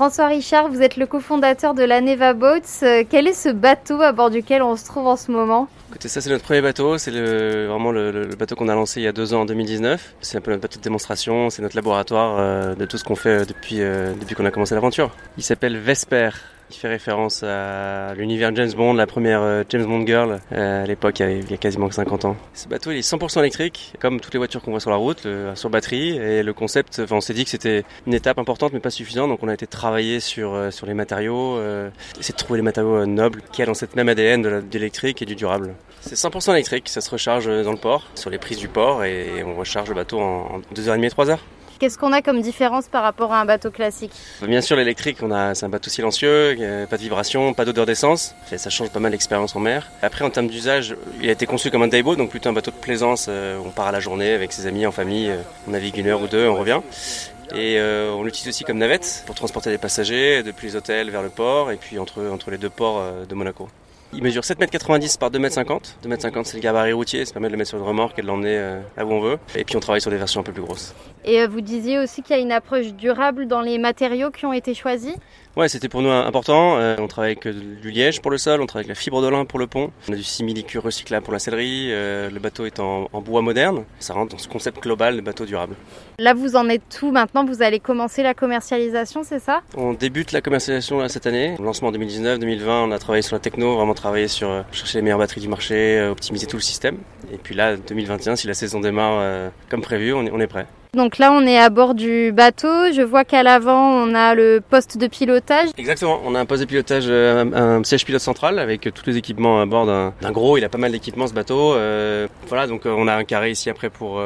François Richard, vous êtes le cofondateur de la Neva Boats. Euh, quel est ce bateau à bord duquel on se trouve en ce moment? Écoutez, ça c'est notre premier bateau, c'est vraiment le, bateau qu'on a lancé il y a deux ans en 2019. C'est un peu notre bateau de démonstration, c'est notre laboratoire euh, de tout ce qu'on fait euh, depuis qu'on a commencé l'aventure. Il s'appelle Vesper qui fait référence à l'univers James Bond, la première euh, James Bond Girl euh, à l'époque, il y a quasiment 50 ans. Ce bateau, il est 100% électrique, comme toutes les voitures qu'on voit sur la route, le, sur batterie. Et le concept, on s'est dit que c'était une étape importante, mais pas suffisante. Donc, on a été travailler sur euh, sur les matériaux, euh, essayer de trouver les matériaux nobles qui a dans cette même ADN de l'électrique et du durable. C'est 100% électrique, ça se recharge dans le port, sur les prises du port, et on recharge le bateau en 2h30, 3h. Qu'est-ce qu'on a comme différence par rapport à un bateau classique Bien sûr, l'électrique, on a, c'est un bateau silencieux, pas de vibration, pas d'odeur d'essence. Ça change pas mal l'expérience en mer. Après, en termes d'usage, il a été conçu comme un dayboat, donc plutôt un bateau de plaisance. Euh, on part à la journée avec ses amis, en famille, euh, on navigue une heure ou deux, on revient. Et euh, on l'utilise aussi comme navette pour transporter des passagers depuis les hôtels vers le port et puis entre, entre les deux ports de Monaco. Il mesure 7,90 m par 2,50 m. 2,50 m c'est le gabarit routier, ça permet de le mettre sur une remorque et de l'emmener là où on veut. Et puis on travaille sur des versions un peu plus grosses. Et euh, vous disiez aussi qu'il y a une approche durable dans les matériaux qui ont été choisis Ouais, c'était pour nous important. Euh, on travaille avec du liège pour le sol, on travaille avec la fibre de lin pour le pont. On a du simili-cuir recyclable pour la sellerie. le bateau est en, bois moderne. Ça rentre dans ce concept global de bateau durable. Là, vous en êtes tout. Maintenant, vous allez commencer la commercialisation, c'est ça? On débute la commercialisation cette année. Lancement 2019-2020, on a travaillé sur la techno, vraiment travailler sur euh, chercher les meilleures batteries du marché, euh, optimiser tout le système. Et puis là, 2021, si la saison démarre euh, comme prévu, on est, on est prêt. Donc là, on est à bord du bateau. Je vois qu'à l'avant, on a le poste de pilotage. Exactement, on a un poste de pilotage, un, siège pilote central avec tous les équipements à bord d'un gros. Il a pas mal d'équipements ce bateau. voilà, donc on a un carré ici après pour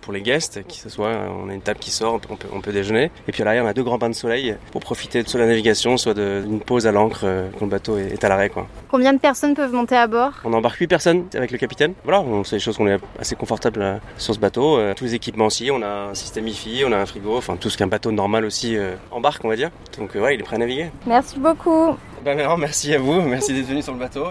pour les guests, qui ce soit. On a une table qui sort, on peut, on peut, déjeuner. Et puis là, on a deux grands bains de soleil pour profiter de soit de la navigation, soit d'une pause à l'ancre quand le bateau est, à l'arrêt. Combien de personnes peuvent monter à bord? On embarque 8 personnes avec le capitaine. Voilà, c'est des choses qu'on est assez confortable euh, sur ce bateau. Euh, tous les équipements aussi, on a un système IFI, on a un frigo, enfin tout ce qu'un bateau normal aussi euh, embarque, on va dire. Donc ouais, il est prêt à naviguer. Merci beaucoup. Ben, merci à vous, merci d'être venu sur le bateau.